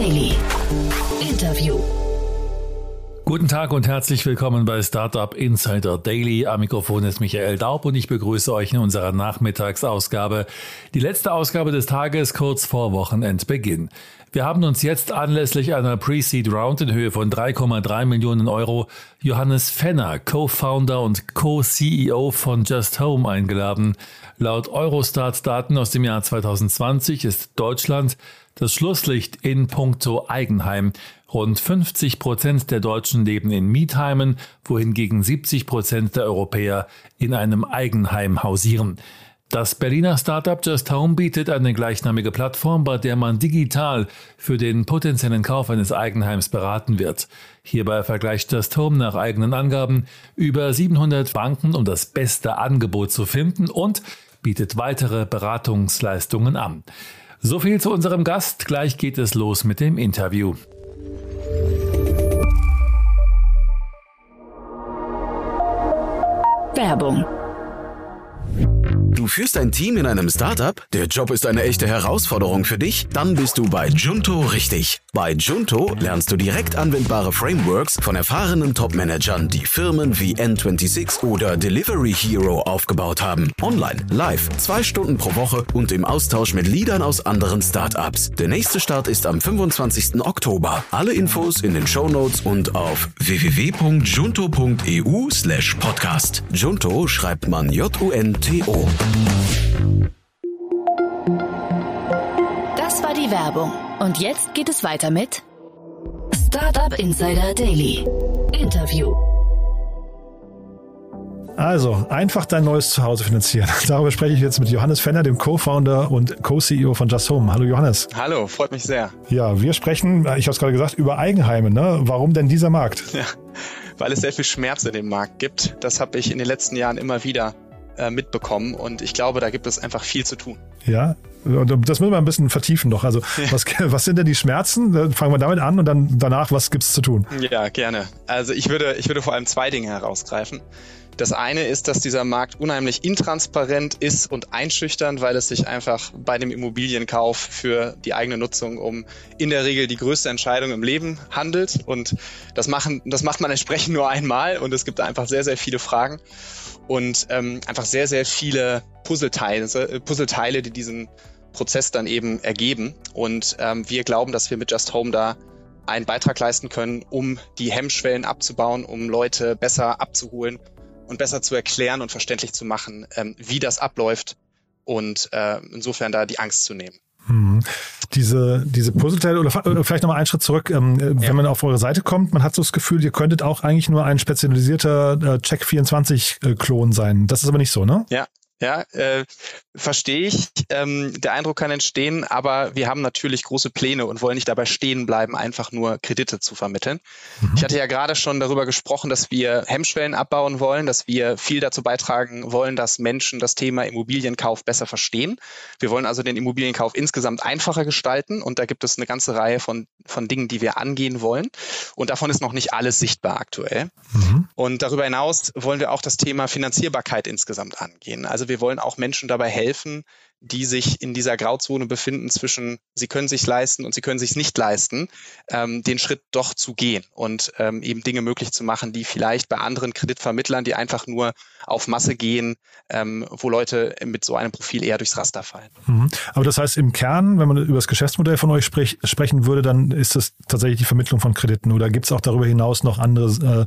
Daily. Interview. Guten Tag und herzlich willkommen bei Startup Insider Daily. Am Mikrofon ist Michael Daub und ich begrüße euch in unserer Nachmittagsausgabe. Die letzte Ausgabe des Tages kurz vor Wochenendbeginn. Wir haben uns jetzt anlässlich einer Pre-Seed Round in Höhe von 3,3 Millionen Euro Johannes Fenner, Co-Founder und Co-CEO von Just Home eingeladen. Laut Eurostat-Daten aus dem Jahr 2020 ist Deutschland das Schlusslicht in puncto Eigenheim. Rund 50 Prozent der Deutschen leben in Mietheimen, wohingegen 70 Prozent der Europäer in einem Eigenheim hausieren. Das Berliner Startup Just Home bietet eine gleichnamige Plattform, bei der man digital für den potenziellen Kauf eines Eigenheims beraten wird. Hierbei vergleicht Just Home nach eigenen Angaben über 700 Banken, um das beste Angebot zu finden und bietet weitere Beratungsleistungen an. So viel zu unserem Gast. Gleich geht es los mit dem Interview. Werbung Du führst ein Team in einem Startup? Der Job ist eine echte Herausforderung für dich? Dann bist du bei Junto richtig. Bei Junto lernst du direkt anwendbare Frameworks von erfahrenen Top-Managern, die Firmen wie N26 oder Delivery Hero aufgebaut haben. Online, live, zwei Stunden pro Woche und im Austausch mit Leadern aus anderen Startups. Der nächste Start ist am 25. Oktober. Alle Infos in den Show Notes und auf www.junto.eu slash podcast. Junto schreibt man J-U-N-T-O. Das war die Werbung. Und jetzt geht es weiter mit Startup Insider Daily. Interview. Also, einfach dein neues Zuhause finanzieren. Darüber spreche ich jetzt mit Johannes Fenner, dem Co-Founder und Co-CEO von Just Home. Hallo Johannes. Hallo, freut mich sehr. Ja, wir sprechen, ich habe es gerade gesagt, über Eigenheime. Ne? Warum denn dieser Markt? Ja, weil es sehr viel Schmerz in dem Markt gibt. Das habe ich in den letzten Jahren immer wieder äh, mitbekommen. Und ich glaube, da gibt es einfach viel zu tun. Ja, das müssen wir ein bisschen vertiefen noch. Also was, was sind denn die Schmerzen? Fangen wir damit an und dann danach, was gibt es zu tun? Ja, gerne. Also ich würde, ich würde vor allem zwei Dinge herausgreifen. Das eine ist, dass dieser Markt unheimlich intransparent ist und einschüchternd, weil es sich einfach bei dem Immobilienkauf für die eigene Nutzung um in der Regel die größte Entscheidung im Leben handelt. Und das, machen, das macht man entsprechend nur einmal und es gibt einfach sehr, sehr viele Fragen und ähm, einfach sehr, sehr viele Puzzleteile, äh, Puzzleteile, die diesen Prozess dann eben ergeben. Und ähm, wir glauben, dass wir mit Just Home da einen Beitrag leisten können, um die Hemmschwellen abzubauen, um Leute besser abzuholen und besser zu erklären und verständlich zu machen, ähm, wie das abläuft und äh, insofern da die Angst zu nehmen. Hm. Diese, diese Puzzleteile, oder vielleicht nochmal einen Schritt zurück, ähm, wenn ja. man auf eure Seite kommt, man hat so das Gefühl, ihr könntet auch eigentlich nur ein spezialisierter äh, Check24-Klon sein. Das ist aber nicht so, ne? Ja, ja, äh, verstehe ich. Ähm, der Eindruck kann entstehen, aber wir haben natürlich große Pläne und wollen nicht dabei stehen bleiben, einfach nur Kredite zu vermitteln. Mhm. Ich hatte ja gerade schon darüber gesprochen, dass wir Hemmschwellen abbauen wollen, dass wir viel dazu beitragen wollen, dass Menschen das Thema Immobilienkauf besser verstehen. Wir wollen also den Immobilienkauf insgesamt einfacher gestalten und da gibt es eine ganze Reihe von, von Dingen, die wir angehen wollen. Und davon ist noch nicht alles sichtbar aktuell. Mhm. Und darüber hinaus wollen wir auch das Thema Finanzierbarkeit insgesamt angehen. Also wir wollen auch Menschen dabei helfen, die sich in dieser Grauzone befinden zwischen, sie können sich leisten und sie können sich nicht leisten, ähm, den Schritt doch zu gehen und ähm, eben Dinge möglich zu machen, die vielleicht bei anderen Kreditvermittlern, die einfach nur auf Masse gehen, ähm, wo Leute mit so einem Profil eher durchs Raster fallen. Mhm. Aber das heißt im Kern, wenn man über das Geschäftsmodell von euch sprich, sprechen würde, dann ist das tatsächlich die Vermittlung von Krediten oder gibt es auch darüber hinaus noch andere äh,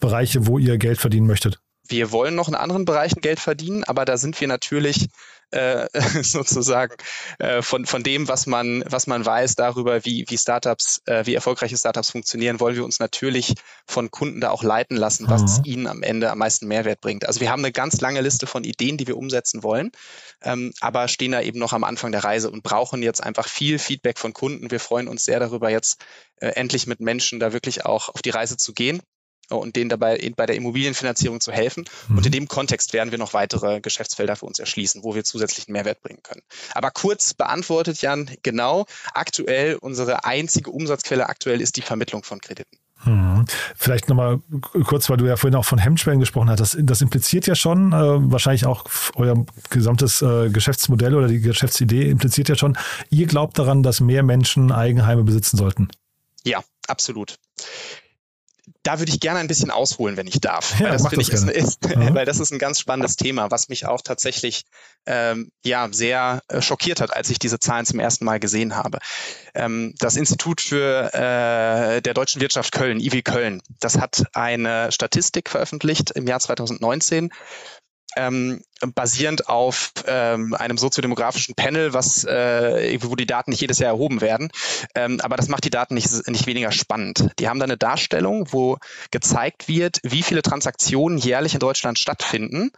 Bereiche, wo ihr Geld verdienen möchtet? Wir wollen noch in anderen Bereichen Geld verdienen, aber da sind wir natürlich äh, sozusagen äh, von, von dem, was man, was man weiß darüber, wie, wie Startups, äh, wie erfolgreiche Startups funktionieren, wollen wir uns natürlich von Kunden da auch leiten lassen, was mhm. ihnen am Ende am meisten Mehrwert bringt. Also wir haben eine ganz lange Liste von Ideen, die wir umsetzen wollen, ähm, aber stehen da eben noch am Anfang der Reise und brauchen jetzt einfach viel Feedback von Kunden. Wir freuen uns sehr darüber, jetzt äh, endlich mit Menschen da wirklich auch auf die Reise zu gehen und denen dabei bei der Immobilienfinanzierung zu helfen. Mhm. Und in dem Kontext werden wir noch weitere Geschäftsfelder für uns erschließen, wo wir zusätzlichen Mehrwert bringen können. Aber kurz beantwortet, Jan, genau, aktuell unsere einzige Umsatzquelle aktuell ist die Vermittlung von Krediten. Hm. Vielleicht nochmal kurz, weil du ja vorhin auch von Hemmschwellen gesprochen hast. Das, das impliziert ja schon, äh, wahrscheinlich auch euer gesamtes äh, Geschäftsmodell oder die Geschäftsidee impliziert ja schon, ihr glaubt daran, dass mehr Menschen Eigenheime besitzen sollten. Ja, absolut da würde ich gerne ein bisschen ausholen, wenn ich darf. Ja, weil, das, das ich ist, ist, mhm. weil das ist ein ganz spannendes Thema, was mich auch tatsächlich ähm, ja, sehr äh, schockiert hat, als ich diese Zahlen zum ersten Mal gesehen habe. Ähm, das Institut für äh, der deutschen Wirtschaft Köln, IW Köln, das hat eine Statistik veröffentlicht im Jahr 2019 ähm, basierend auf ähm, einem soziodemografischen Panel, was, äh, wo die Daten nicht jedes Jahr erhoben werden. Ähm, aber das macht die Daten nicht, nicht weniger spannend. Die haben da eine Darstellung, wo gezeigt wird, wie viele Transaktionen jährlich in Deutschland stattfinden,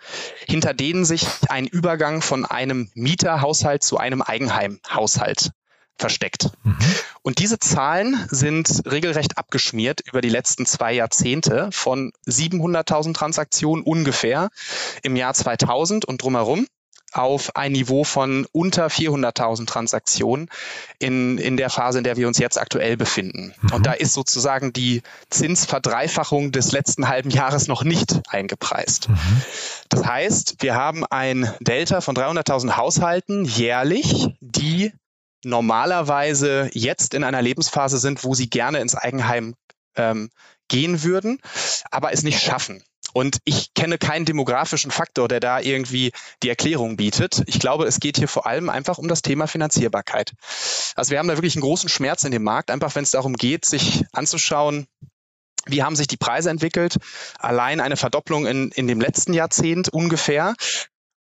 hinter denen sich ein Übergang von einem Mieterhaushalt zu einem Eigenheimhaushalt versteckt. Mhm. Und diese Zahlen sind regelrecht abgeschmiert über die letzten zwei Jahrzehnte von 700.000 Transaktionen ungefähr im Jahr 2000 und drumherum auf ein Niveau von unter 400.000 Transaktionen in, in der Phase, in der wir uns jetzt aktuell befinden. Mhm. Und da ist sozusagen die Zinsverdreifachung des letzten halben Jahres noch nicht eingepreist. Mhm. Das heißt, wir haben ein Delta von 300.000 Haushalten jährlich, die normalerweise jetzt in einer Lebensphase sind, wo sie gerne ins Eigenheim ähm, gehen würden, aber es nicht schaffen. Und ich kenne keinen demografischen Faktor, der da irgendwie die Erklärung bietet. Ich glaube, es geht hier vor allem einfach um das Thema Finanzierbarkeit. Also wir haben da wirklich einen großen Schmerz in dem Markt, einfach wenn es darum geht, sich anzuschauen, wie haben sich die Preise entwickelt? Allein eine Verdopplung in, in dem letzten Jahrzehnt ungefähr.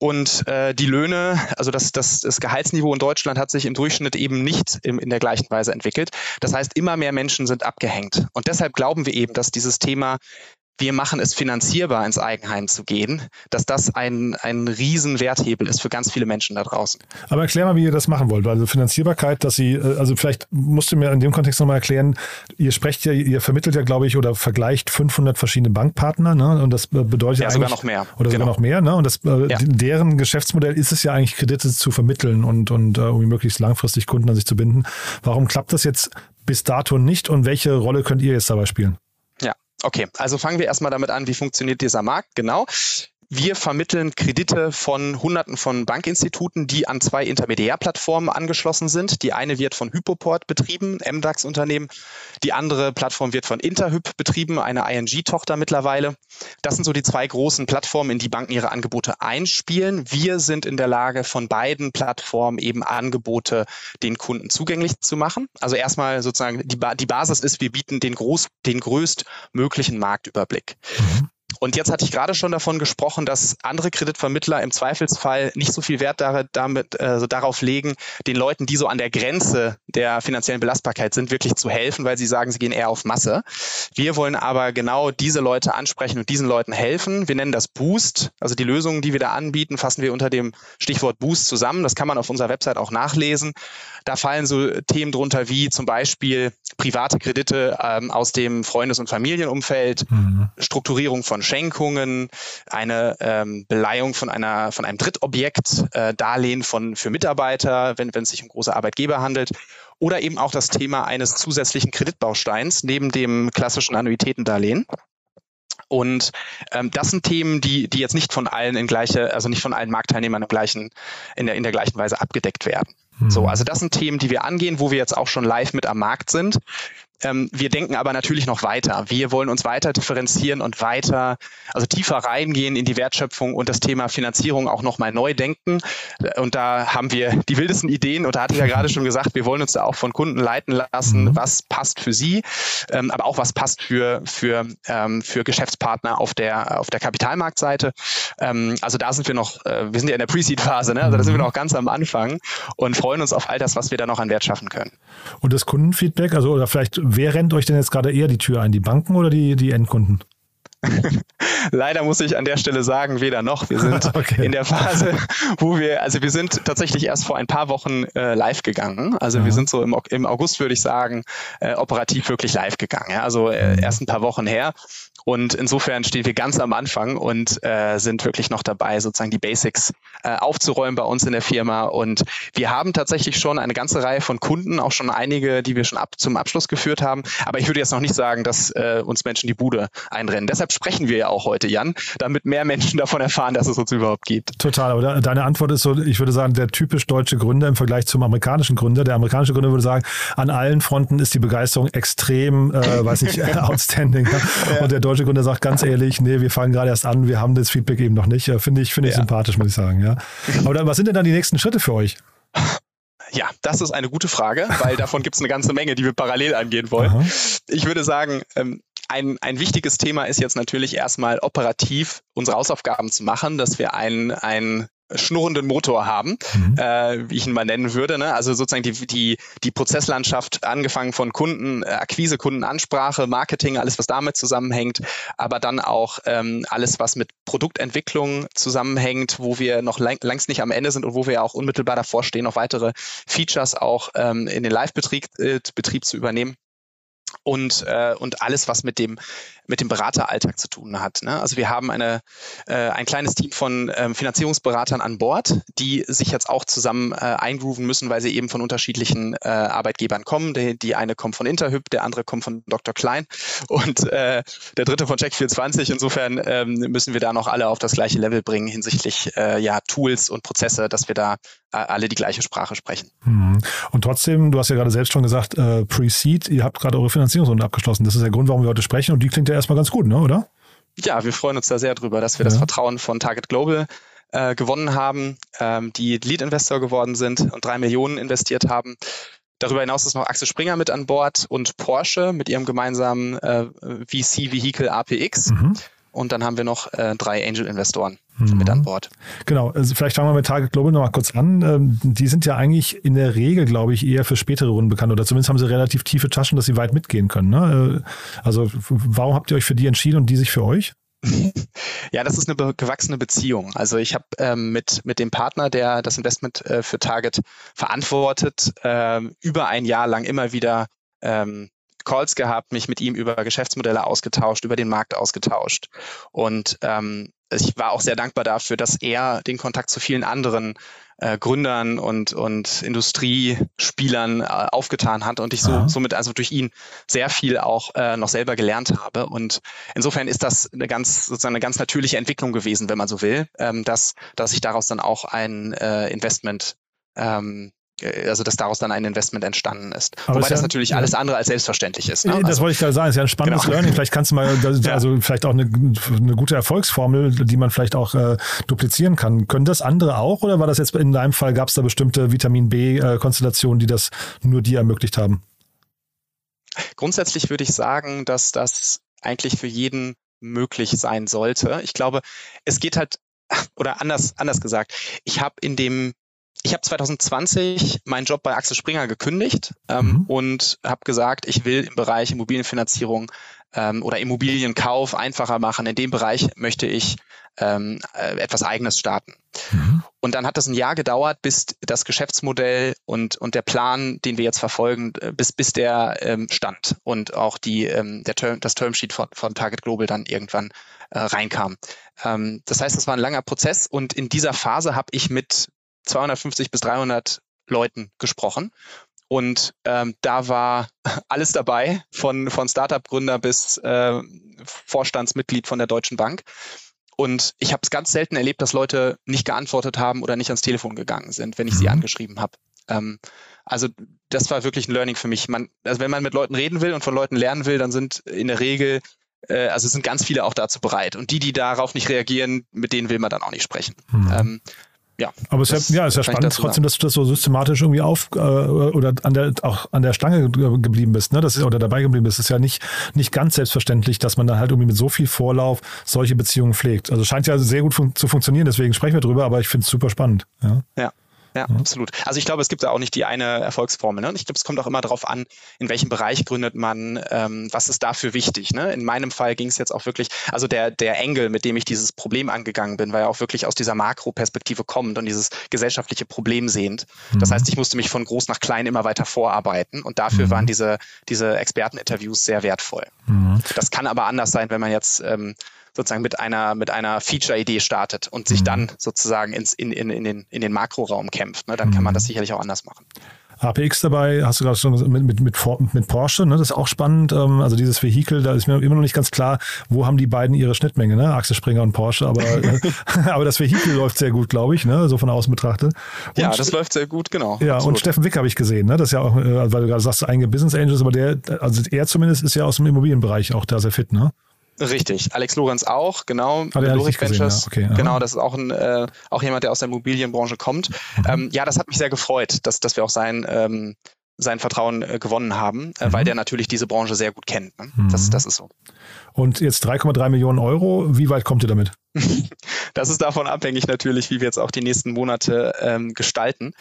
Und äh, die Löhne, also das, das, das Gehaltsniveau in Deutschland hat sich im Durchschnitt eben nicht im, in der gleichen Weise entwickelt. Das heißt, immer mehr Menschen sind abgehängt. Und deshalb glauben wir eben, dass dieses Thema wir machen es finanzierbar, ins Eigenheim zu gehen, dass das ein, ein Riesenwerthebel ist für ganz viele Menschen da draußen. Aber erklär mal, wie ihr das machen wollt. Also Finanzierbarkeit, dass Sie, äh, also vielleicht musst du mir in dem Kontext nochmal erklären, ihr sprecht ja, ihr vermittelt ja, glaube ich, oder vergleicht 500 verschiedene Bankpartner, ne? Und das bedeutet ja, sogar noch mehr. Oder genau. sogar noch mehr, ne? Und das, äh, ja. deren Geschäftsmodell ist es ja eigentlich, Kredite zu vermitteln und, und uh, möglichst langfristig Kunden an sich zu binden. Warum klappt das jetzt bis dato nicht und welche Rolle könnt ihr jetzt dabei spielen? Okay, also fangen wir erstmal damit an, wie funktioniert dieser Markt genau. Wir vermitteln Kredite von Hunderten von Bankinstituten, die an zwei Intermediärplattformen angeschlossen sind. Die eine wird von Hypoport betrieben, MDAX-Unternehmen. Die andere Plattform wird von Interhyp betrieben, eine ING-Tochter mittlerweile. Das sind so die zwei großen Plattformen, in die Banken ihre Angebote einspielen. Wir sind in der Lage, von beiden Plattformen eben Angebote den Kunden zugänglich zu machen. Also erstmal sozusagen die, ba die Basis ist, wir bieten den, groß, den größtmöglichen Marktüberblick. Mhm. Und jetzt hatte ich gerade schon davon gesprochen, dass andere Kreditvermittler im Zweifelsfall nicht so viel Wert damit, äh, darauf legen, den Leuten, die so an der Grenze der finanziellen Belastbarkeit sind, wirklich zu helfen, weil sie sagen, sie gehen eher auf Masse. Wir wollen aber genau diese Leute ansprechen und diesen Leuten helfen. Wir nennen das Boost. Also die Lösungen, die wir da anbieten, fassen wir unter dem Stichwort Boost zusammen. Das kann man auf unserer Website auch nachlesen. Da fallen so Themen drunter wie zum Beispiel private Kredite ähm, aus dem Freundes- und Familienumfeld, mhm. Strukturierung von Schenkungen, eine ähm, Beleihung von einer von einem Drittobjekt, äh, Darlehen von für Mitarbeiter, wenn wenn es sich um große Arbeitgeber handelt oder eben auch das Thema eines zusätzlichen Kreditbausteins neben dem klassischen Annuitätendarlehen. Und ähm, das sind Themen, die, die jetzt nicht von allen in gleiche, also nicht von allen Marktteilnehmern im gleichen, in der, in der gleichen Weise abgedeckt werden. So, mhm. also das sind Themen, die wir angehen, wo wir jetzt auch schon live mit am Markt sind. Ähm, wir denken aber natürlich noch weiter. Wir wollen uns weiter differenzieren und weiter, also tiefer reingehen in die Wertschöpfung und das Thema Finanzierung auch nochmal neu denken. Und da haben wir die wildesten Ideen. Und da hatte ich ja gerade schon gesagt, wir wollen uns da auch von Kunden leiten lassen, mhm. was passt für sie, ähm, aber auch was passt für, für, ähm, für Geschäftspartner auf der, auf der Kapitalmarktseite. Ähm, also da sind wir noch, äh, wir sind ja in der Pre-Seed-Phase, ne? also da sind wir mhm. noch ganz am Anfang und freuen uns auf all das, was wir da noch an Wert schaffen können. Und das Kundenfeedback, also oder vielleicht wer rennt euch denn jetzt gerade eher die Tür ein, die Banken oder die, die Endkunden? Leider muss ich an der Stelle sagen, weder noch. Wir sind okay. in der Phase, wo wir, also wir sind tatsächlich erst vor ein paar Wochen äh, live gegangen. Also ja. wir sind so im, im August, würde ich sagen, äh, operativ wirklich live gegangen. Ja? Also äh, mhm. erst ein paar Wochen her. Und insofern stehen wir ganz am Anfang und äh, sind wirklich noch dabei, sozusagen die Basics äh, aufzuräumen bei uns in der Firma. Und wir haben tatsächlich schon eine ganze Reihe von Kunden, auch schon einige, die wir schon ab zum Abschluss geführt haben. Aber ich würde jetzt noch nicht sagen, dass äh, uns Menschen die Bude einrennen. Deshalb sprechen wir ja auch heute, Jan, damit mehr Menschen davon erfahren, dass es uns überhaupt gibt. Total. Aber deine Antwort ist so, ich würde sagen, der typisch deutsche Gründer im Vergleich zum amerikanischen Gründer. Der amerikanische Gründer würde sagen, an allen Fronten ist die Begeisterung extrem, äh, weiß nicht, outstanding. Ja. Und der deutsche Gründer sagt ganz ehrlich, nee, wir fangen gerade erst an, wir haben das Feedback eben noch nicht. Finde ich, finde ich ja. sympathisch, muss ich sagen. Ja. Aber dann, was sind denn dann die nächsten Schritte für euch? Ja, das ist eine gute Frage, weil davon gibt es eine ganze Menge, die wir parallel angehen wollen. Aha. Ich würde sagen, ähm, ein, ein wichtiges Thema ist jetzt natürlich erstmal operativ unsere Hausaufgaben zu machen, dass wir ein, ein schnurrenden Motor haben, mhm. äh, wie ich ihn mal nennen würde. Ne? Also sozusagen die, die, die Prozesslandschaft, angefangen von Kunden, äh, Akquise, Kundenansprache, Marketing, alles, was damit zusammenhängt, aber dann auch ähm, alles, was mit Produktentwicklung zusammenhängt, wo wir noch lang, längst nicht am Ende sind und wo wir auch unmittelbar davor stehen, noch weitere Features auch ähm, in den Live-Betrieb äh, Betrieb zu übernehmen und, äh, und alles, was mit dem, mit dem Berateralltag zu tun hat. Ne? Also wir haben eine, äh, ein kleines Team von ähm, Finanzierungsberatern an Bord, die sich jetzt auch zusammen äh, eingrooven müssen, weil sie eben von unterschiedlichen äh, Arbeitgebern kommen. Die, die eine kommt von Interhyp, der andere kommt von Dr. Klein und äh, der dritte von Check24. Insofern ähm, müssen wir da noch alle auf das gleiche Level bringen hinsichtlich äh, ja, Tools und Prozesse, dass wir da äh, alle die gleiche Sprache sprechen. Mhm. Und trotzdem, du hast ja gerade selbst schon gesagt, Pre-Seed, ihr habt gerade eure Finanzierungsrunde abgeschlossen. Das ist der Grund, warum wir heute sprechen und die klingt ja erstmal ganz gut, ne, oder? Ja, wir freuen uns da sehr drüber, dass wir ja. das Vertrauen von Target Global äh, gewonnen haben, ähm, die Lead-Investor geworden sind und drei Millionen investiert haben. Darüber hinaus ist noch Axel Springer mit an Bord und Porsche mit ihrem gemeinsamen äh, VC-Vehicle APX. Mhm. Und dann haben wir noch äh, drei Angel-Investoren mhm. mit an Bord. Genau, also vielleicht fangen wir mit Target Global noch mal kurz an. Ähm, die sind ja eigentlich in der Regel, glaube ich, eher für spätere Runden bekannt oder zumindest haben sie relativ tiefe Taschen, dass sie weit mitgehen können. Ne? Äh, also warum habt ihr euch für die entschieden und die sich für euch? Ja, das ist eine gewachsene Beziehung. Also ich habe ähm, mit, mit dem Partner, der das Investment äh, für Target verantwortet, äh, über ein Jahr lang immer wieder ähm, Calls gehabt, mich mit ihm über Geschäftsmodelle ausgetauscht, über den Markt ausgetauscht. Und ähm, ich war auch sehr dankbar dafür, dass er den Kontakt zu vielen anderen äh, Gründern und, und Industriespielern äh, aufgetan hat und ich so, somit also durch ihn sehr viel auch äh, noch selber gelernt habe. Und insofern ist das eine ganz, sozusagen eine ganz natürliche Entwicklung gewesen, wenn man so will, ähm, dass, dass sich daraus dann auch ein äh, Investment ähm, äh, also dass daraus dann ein Investment entstanden ist. Aber Wobei das ja, natürlich ja. alles andere als selbstverständlich ist. Ne? Das also, wollte ich gerade sagen, es ist ja ein spannendes genau. Learning. Vielleicht kannst du mal, also vielleicht auch eine, eine gute Erfolgsformel, die man vielleicht auch äh, duplizieren kann. Können das andere auch oder war das jetzt in deinem Fall, gab es da bestimmte Vitamin B-Konstellationen, die das nur dir ermöglicht haben? Grundsätzlich würde ich sagen, dass das eigentlich für jeden möglich sein sollte. Ich glaube, es geht halt, oder anders, anders gesagt, ich habe in dem ich habe 2020 meinen Job bei Axel Springer gekündigt ähm, mhm. und habe gesagt, ich will im Bereich Immobilienfinanzierung ähm, oder Immobilienkauf einfacher machen. In dem Bereich möchte ich ähm, äh, etwas Eigenes starten. Mhm. Und dann hat das ein Jahr gedauert, bis das Geschäftsmodell und, und der Plan, den wir jetzt verfolgen, äh, bis, bis der ähm, stand und auch die, ähm, der Term, das Termsheet von, von Target Global dann irgendwann äh, reinkam. Ähm, das heißt, das war ein langer Prozess und in dieser Phase habe ich mit 250 bis 300 Leuten gesprochen. Und ähm, da war alles dabei, von, von Startup-Gründer bis äh, Vorstandsmitglied von der Deutschen Bank. Und ich habe es ganz selten erlebt, dass Leute nicht geantwortet haben oder nicht ans Telefon gegangen sind, wenn ich sie mhm. angeschrieben habe. Ähm, also das war wirklich ein Learning für mich. Man, also wenn man mit Leuten reden will und von Leuten lernen will, dann sind in der Regel, äh, also sind ganz viele auch dazu bereit. Und die, die darauf nicht reagieren, mit denen will man dann auch nicht sprechen. Mhm. Ähm, ja. Aber es ist ja, ja, ist ja spannend trotzdem, dass du das so systematisch irgendwie auf äh, oder an der auch an der Stange geblieben bist, ne? Das ist oder dabei geblieben bist. Das ist ja nicht nicht ganz selbstverständlich, dass man dann halt irgendwie mit so viel Vorlauf solche Beziehungen pflegt. Also scheint ja sehr gut fun zu funktionieren, deswegen sprechen wir drüber, aber ich finde es super spannend. Ja. ja. Ja, mhm. absolut. Also ich glaube, es gibt da auch nicht die eine Erfolgsformel. Ne? Und ich glaube, es kommt auch immer darauf an, in welchem Bereich gründet man, ähm, was ist dafür wichtig. Ne? In meinem Fall ging es jetzt auch wirklich, also der, der Engel, mit dem ich dieses Problem angegangen bin, war ja auch wirklich aus dieser Makroperspektive kommend und dieses gesellschaftliche Problem sehend. Mhm. Das heißt, ich musste mich von groß nach klein immer weiter vorarbeiten und dafür mhm. waren diese, diese Experteninterviews sehr wertvoll. Mhm. Das kann aber anders sein, wenn man jetzt ähm, sozusagen mit einer, mit einer Feature-Idee startet und sich mhm. dann sozusagen ins, in, in, in, den, in den Makroraum kämpft. Ne? Dann kann man mhm. das sicherlich auch anders machen. APX dabei, hast du gerade schon mit, mit, mit, mit Porsche, ne? das ist auch spannend. Ähm, also dieses Vehikel, da ist mir immer noch nicht ganz klar, wo haben die beiden ihre Schnittmenge, ne? Axel Springer und Porsche, aber, äh, aber das Vehikel läuft sehr gut, glaube ich, ne? so von außen betrachtet. Und, ja, das läuft sehr gut, genau. Ja, absolut. und Steffen Wick habe ich gesehen, ne? das ist ja auch, äh, weil du gerade sagst, einige Business Angels, aber der, also er zumindest ist ja aus dem Immobilienbereich auch da sehr fit, ne? Richtig, Alex Lorenz auch, genau. Ah, Loric Ventures, gesehen, ja. okay, genau, das ist auch, ein, äh, auch jemand, der aus der Immobilienbranche kommt. Mhm. Ähm, ja, das hat mich sehr gefreut, dass, dass wir auch sein, ähm, sein Vertrauen äh, gewonnen haben, äh, mhm. weil der natürlich diese Branche sehr gut kennt. Ne? Mhm. Das, das ist so. Und jetzt 3,3 Millionen Euro, wie weit kommt ihr damit? das ist davon abhängig natürlich, wie wir jetzt auch die nächsten Monate ähm, gestalten.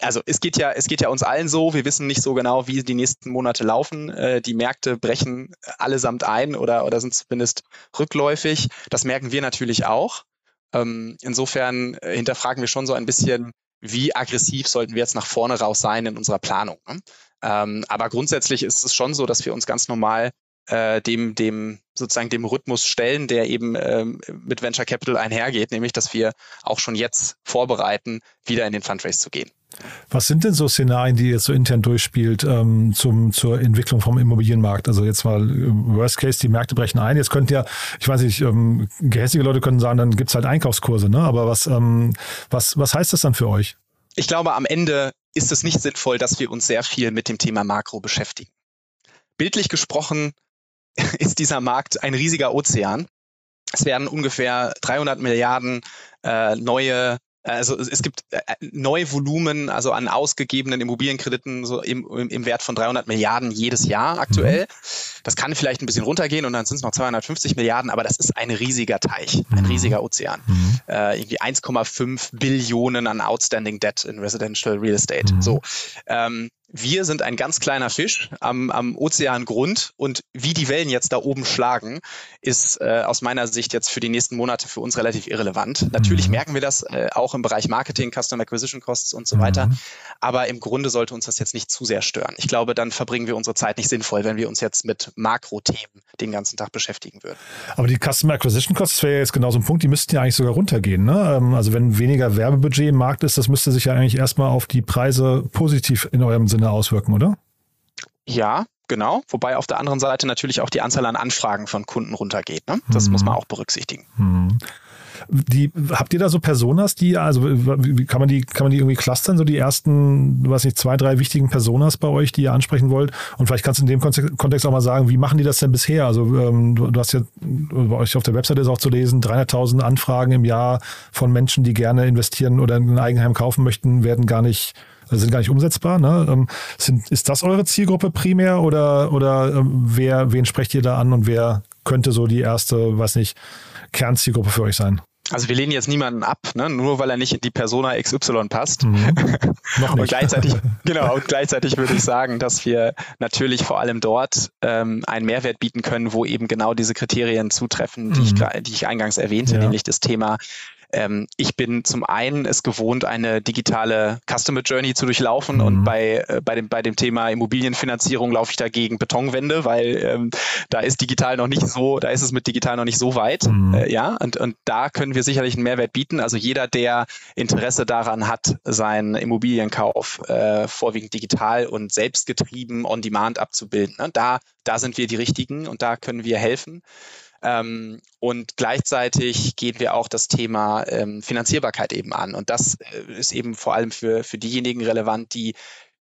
Also es geht ja, es geht ja uns allen so, wir wissen nicht so genau, wie die nächsten Monate laufen. Äh, die Märkte brechen allesamt ein oder, oder sind zumindest rückläufig. Das merken wir natürlich auch. Ähm, insofern äh, hinterfragen wir schon so ein bisschen, wie aggressiv sollten wir jetzt nach vorne raus sein in unserer Planung. Ne? Ähm, aber grundsätzlich ist es schon so, dass wir uns ganz normal äh, dem, dem sozusagen dem Rhythmus stellen, der eben ähm, mit Venture Capital einhergeht, nämlich dass wir auch schon jetzt vorbereiten, wieder in den Fundraise zu gehen. Was sind denn so Szenarien, die ihr jetzt so intern durchspielt ähm, zum, zur Entwicklung vom Immobilienmarkt? Also jetzt mal äh, Worst Case, die Märkte brechen ein. Jetzt könnt ja, ich weiß nicht, ähm, gehässige Leute können sagen, dann gibt's halt Einkaufskurse, ne? Aber was, ähm, was, was heißt das dann für euch? Ich glaube, am Ende ist es nicht sinnvoll, dass wir uns sehr viel mit dem Thema Makro beschäftigen. Bildlich gesprochen ist dieser Markt ein riesiger Ozean. Es werden ungefähr 300 Milliarden äh, neue also es gibt äh, neue Volumen, also an ausgegebenen Immobilienkrediten so im, im Wert von 300 Milliarden jedes Jahr aktuell. Mhm. Das kann vielleicht ein bisschen runtergehen und dann sind es noch 250 Milliarden, aber das ist ein riesiger Teich, ein mhm. riesiger Ozean. Mhm. Äh, irgendwie 1,5 Billionen an Outstanding Debt in Residential Real Estate. Mhm. So. Ähm, wir sind ein ganz kleiner Fisch am, am Ozeangrund und wie die Wellen jetzt da oben schlagen, ist äh, aus meiner Sicht jetzt für die nächsten Monate für uns relativ irrelevant. Natürlich mhm. merken wir das äh, auch im Bereich Marketing, Customer Acquisition Costs und so mhm. weiter. Aber im Grunde sollte uns das jetzt nicht zu sehr stören. Ich glaube, dann verbringen wir unsere Zeit nicht sinnvoll, wenn wir uns jetzt mit Makrothemen den ganzen Tag beschäftigen würden. Aber die Customer Acquisition Costs wäre jetzt genau so ein Punkt, die müssten ja eigentlich sogar runtergehen. Ne? Ähm, also wenn weniger Werbebudget im Markt ist, das müsste sich ja eigentlich erstmal auf die Preise positiv in eurem Sinne auswirken, oder? Ja, genau. Wobei auf der anderen Seite natürlich auch die Anzahl an Anfragen von Kunden runtergeht. Ne? Das hm. muss man auch berücksichtigen. Hm. Die, habt ihr da so Personas, die, also wie kann man die, kann man die irgendwie clustern, so die ersten, weiß nicht, zwei, drei wichtigen Personas bei euch, die ihr ansprechen wollt? Und vielleicht kannst du in dem Kontext auch mal sagen, wie machen die das denn bisher? Also ähm, du, du, hast ja bei euch auf der Webseite ist auch zu lesen, 300.000 Anfragen im Jahr von Menschen, die gerne investieren oder ein Eigenheim kaufen möchten, werden gar nicht sind gar nicht umsetzbar. Ne? Ähm, sind, ist das eure Zielgruppe primär oder, oder ähm, wer, wen sprecht ihr da an und wer könnte so die erste, weiß nicht, Kernzielgruppe für euch sein? Also wir lehnen jetzt niemanden ab, ne? nur weil er nicht in die Persona XY passt. Mhm. Noch nicht. und gleichzeitig, genau, und gleichzeitig würde ich sagen, dass wir natürlich vor allem dort ähm, einen Mehrwert bieten können, wo eben genau diese Kriterien zutreffen, die, mhm. ich, die ich eingangs erwähnte, ja. nämlich das Thema ähm, ich bin zum einen es gewohnt, eine digitale Customer Journey zu durchlaufen mhm. und bei, äh, bei, dem, bei dem Thema Immobilienfinanzierung laufe ich dagegen Betonwände, weil ähm, da ist digital noch nicht so, da ist es mit digital noch nicht so weit. Mhm. Äh, ja, und, und da können wir sicherlich einen Mehrwert bieten. Also jeder, der Interesse daran hat, seinen Immobilienkauf äh, vorwiegend digital und selbstgetrieben on demand abzubilden, ne? da, da sind wir die richtigen und da können wir helfen. Ähm, und gleichzeitig gehen wir auch das Thema ähm, Finanzierbarkeit eben an. Und das äh, ist eben vor allem für, für diejenigen relevant, die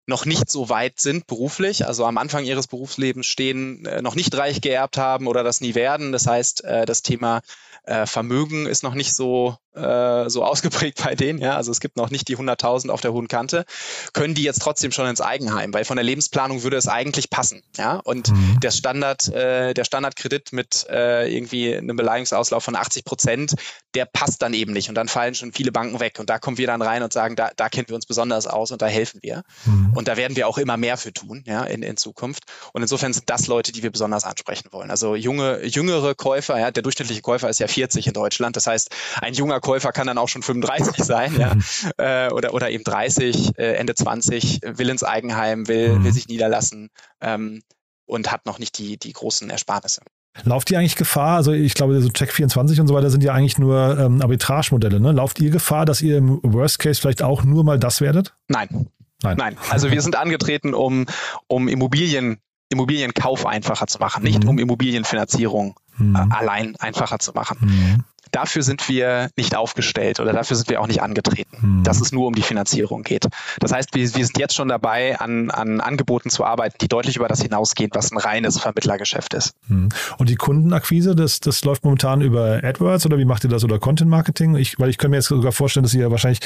noch nicht so weit sind beruflich, also am Anfang ihres Berufslebens stehen, äh, noch nicht reich geerbt haben oder das nie werden. Das heißt, äh, das Thema äh, Vermögen ist noch nicht so äh, so ausgeprägt bei denen, ja, also es gibt noch nicht die 100.000 auf der hohen Kante, können die jetzt trotzdem schon ins Eigenheim, weil von der Lebensplanung würde es eigentlich passen, ja, und mhm. der Standard, äh, der Standardkredit mit äh, irgendwie einem Beleihungsauslauf von 80 Prozent, der passt dann eben nicht. Und dann fallen schon viele Banken weg. Und da kommen wir dann rein und sagen, da, da kennen wir uns besonders aus und da helfen wir. Mhm. und da werden wir auch immer mehr für tun, ja, in, in Zukunft. Und insofern sind das Leute, die wir besonders ansprechen wollen, also junge, jüngere Käufer, ja, der durchschnittliche Käufer ist ja 40 in Deutschland, das heißt, ein junger Käufer kann dann auch schon 35 sein, ja, äh, oder, oder eben 30, äh, Ende 20, will ins Eigenheim, will, mhm. will sich niederlassen ähm, und hat noch nicht die, die großen Ersparnisse. Lauft ihr eigentlich Gefahr? Also ich glaube, so Check24 und so weiter sind ja eigentlich nur ähm, Arbitragemodelle. Ne? Lauft ihr Gefahr, dass ihr im Worst Case vielleicht auch nur mal das werdet? Nein. Nein. Nein. Also wir sind angetreten, um, um Immobilien, Immobilienkauf einfacher zu machen, nicht mhm. um Immobilienfinanzierung mhm. äh, allein einfacher zu machen. Mhm dafür sind wir nicht aufgestellt oder dafür sind wir auch nicht angetreten, hm. dass es nur um die Finanzierung geht. Das heißt, wir, wir sind jetzt schon dabei, an, an Angeboten zu arbeiten, die deutlich über das hinausgehen, was ein reines Vermittlergeschäft ist. Hm. Und die Kundenakquise, das, das läuft momentan über AdWords oder wie macht ihr das oder Content Marketing? Ich, weil ich kann mir jetzt sogar vorstellen, dass ihr ja wahrscheinlich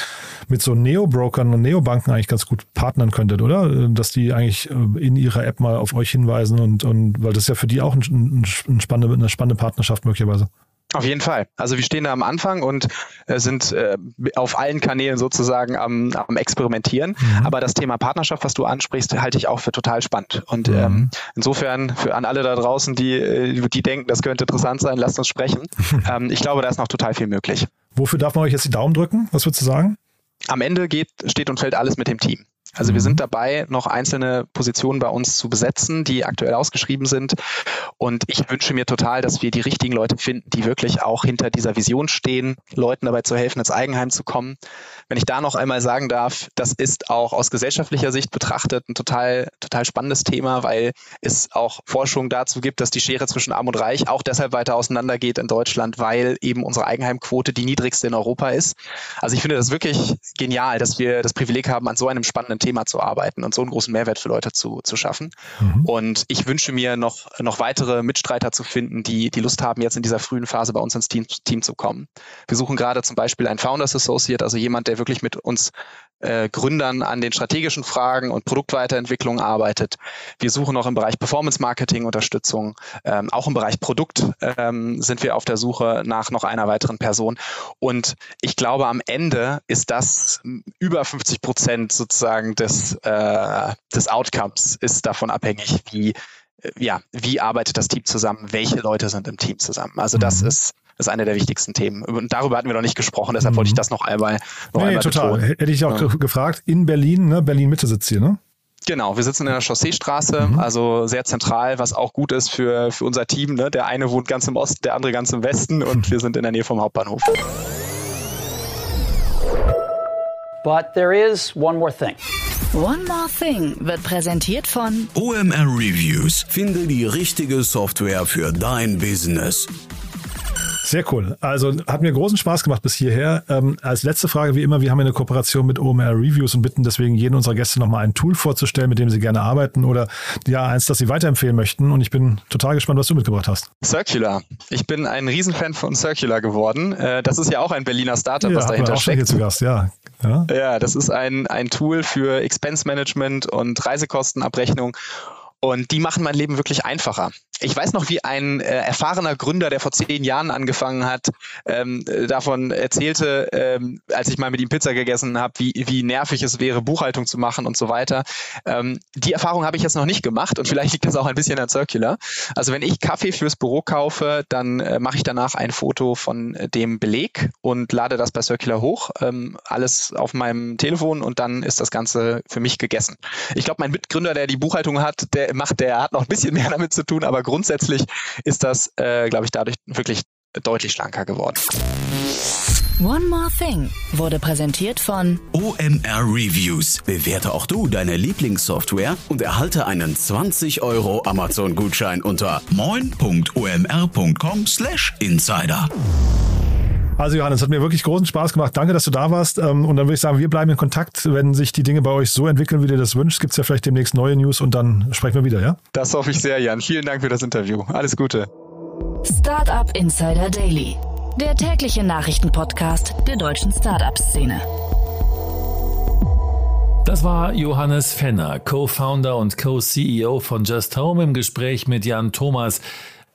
mit so Neo-Brokern und Neobanken eigentlich ganz gut partnern könntet, oder? Dass die eigentlich äh, in ihrer App mal auf euch hinweisen und, und weil das ist ja für die auch ein, ein, ein spannende, eine spannende Partnerschaft möglicherweise. Auf jeden Fall. Also wir stehen da am Anfang und äh, sind äh, auf allen Kanälen sozusagen am, am Experimentieren. Mhm. Aber das Thema Partnerschaft, was du ansprichst, halte ich auch für total spannend. Und mhm. ähm, insofern für an alle da draußen, die, äh, die denken, das könnte interessant sein, lasst uns sprechen. ähm, ich glaube, da ist noch total viel möglich. Wofür darf man euch jetzt die Daumen drücken? Was würdest du sagen? Am Ende geht, steht und fällt alles mit dem Team. Also wir mhm. sind dabei, noch einzelne Positionen bei uns zu besetzen, die aktuell ausgeschrieben sind. Und ich wünsche mir total, dass wir die richtigen Leute finden, die wirklich auch hinter dieser Vision stehen, Leuten dabei zu helfen, ins Eigenheim zu kommen. Wenn ich da noch einmal sagen darf, das ist auch aus gesellschaftlicher Sicht betrachtet ein total, total spannendes Thema, weil es auch Forschung dazu gibt, dass die Schere zwischen Arm und Reich auch deshalb weiter auseinandergeht in Deutschland, weil eben unsere Eigenheimquote die niedrigste in Europa ist. Also ich finde das wirklich genial, dass wir das Privileg haben, an so einem spannenden Thema zu arbeiten und so einen großen Mehrwert für Leute zu, zu schaffen. Mhm. Und ich wünsche mir noch, noch weitere Mitstreiter zu finden, die, die Lust haben, jetzt in dieser frühen Phase bei uns ins Team, Team zu kommen. Wir suchen gerade zum Beispiel einen Founders Associate, also jemand, der wirklich mit uns äh, Gründern an den strategischen Fragen und Produktweiterentwicklung arbeitet. Wir suchen noch im Bereich Performance Marketing Unterstützung. Ähm, auch im Bereich Produkt ähm, sind wir auf der Suche nach noch einer weiteren Person. Und ich glaube, am Ende ist das über 50 Prozent sozusagen des, äh, des Outcomes ist davon abhängig, wie äh, ja, wie arbeitet das Team zusammen? Welche Leute sind im Team zusammen? Also das mhm. ist ist eine der wichtigsten Themen. Und darüber hatten wir noch nicht gesprochen, deshalb mhm. wollte ich mhm. das noch einmal, noch nee, einmal total. Betonen. Hätte ich auch ja. gefragt, in Berlin, ne? Berlin Mitte sitzt hier, ne? Genau, wir sitzen in der Chausseestraße, mhm. also sehr zentral, was auch gut ist für, für unser Team. Ne? Der eine wohnt ganz im Osten, der andere ganz im Westen und wir sind in der Nähe vom Hauptbahnhof. But there is one more thing. One More Thing wird präsentiert von OMR Reviews. Finde die richtige Software für dein Business. Sehr cool. Also hat mir großen Spaß gemacht bis hierher. Ähm, als letzte Frage, wie immer, wir haben eine Kooperation mit OMR Reviews und bitten deswegen jeden unserer Gäste nochmal ein Tool vorzustellen, mit dem sie gerne arbeiten oder ja, eins, das sie weiterempfehlen möchten. Und ich bin total gespannt, was du mitgebracht hast. Circular. Ich bin ein Riesenfan von Circular geworden. Äh, das ist ja auch ein Berliner Startup, ja, was dahinter auch steckt. Hier zu Gast, ja. Ja, ja das ist ein, ein Tool für Expense Management und Reisekostenabrechnung. Und die machen mein Leben wirklich einfacher ich weiß noch, wie ein äh, erfahrener Gründer, der vor zehn Jahren angefangen hat, ähm, davon erzählte, ähm, als ich mal mit ihm Pizza gegessen habe, wie, wie nervig es wäre, Buchhaltung zu machen und so weiter. Ähm, die Erfahrung habe ich jetzt noch nicht gemacht und vielleicht liegt das auch ein bisschen an Circular. Also wenn ich Kaffee fürs Büro kaufe, dann äh, mache ich danach ein Foto von äh, dem Beleg und lade das bei Circular hoch, ähm, alles auf meinem Telefon und dann ist das Ganze für mich gegessen. Ich glaube, mein Mitgründer, der die Buchhaltung hat, der macht, der hat noch ein bisschen mehr damit zu tun, aber grundsätzlich ist das, äh, glaube ich, dadurch wirklich deutlich schlanker geworden. One More Thing wurde präsentiert von OMR Reviews. Bewerte auch du deine Lieblingssoftware und erhalte einen 20 Euro Amazon-Gutschein unter moin.omr.com/insider. Also Johannes, hat mir wirklich großen Spaß gemacht. Danke, dass du da warst. Ähm, und dann würde ich sagen, wir bleiben in Kontakt. Wenn sich die Dinge bei euch so entwickeln, wie du das wünschst, gibt es ja vielleicht demnächst neue News und dann sprechen wir wieder, ja? Das hoffe ich sehr, Jan. Vielen Dank für das Interview. Alles Gute. Startup Insider Daily, der tägliche Nachrichtenpodcast der deutschen Startup-Szene. Das war Johannes Fenner, Co-Founder und Co-CEO von Just Home im Gespräch mit Jan Thomas.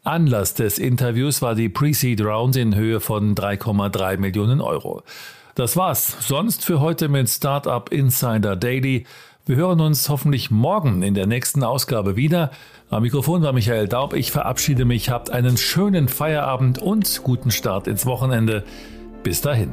Anlass des Interviews war die Pre-Seed Round in Höhe von 3,3 Millionen Euro. Das war's sonst für heute mit Startup Insider Daily. Wir hören uns hoffentlich morgen in der nächsten Ausgabe wieder. Am Mikrofon war Michael Daub. Ich verabschiede mich. Habt einen schönen Feierabend und guten Start ins Wochenende. Bis dahin.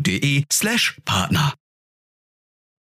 www.startupinsider.de slash Partner.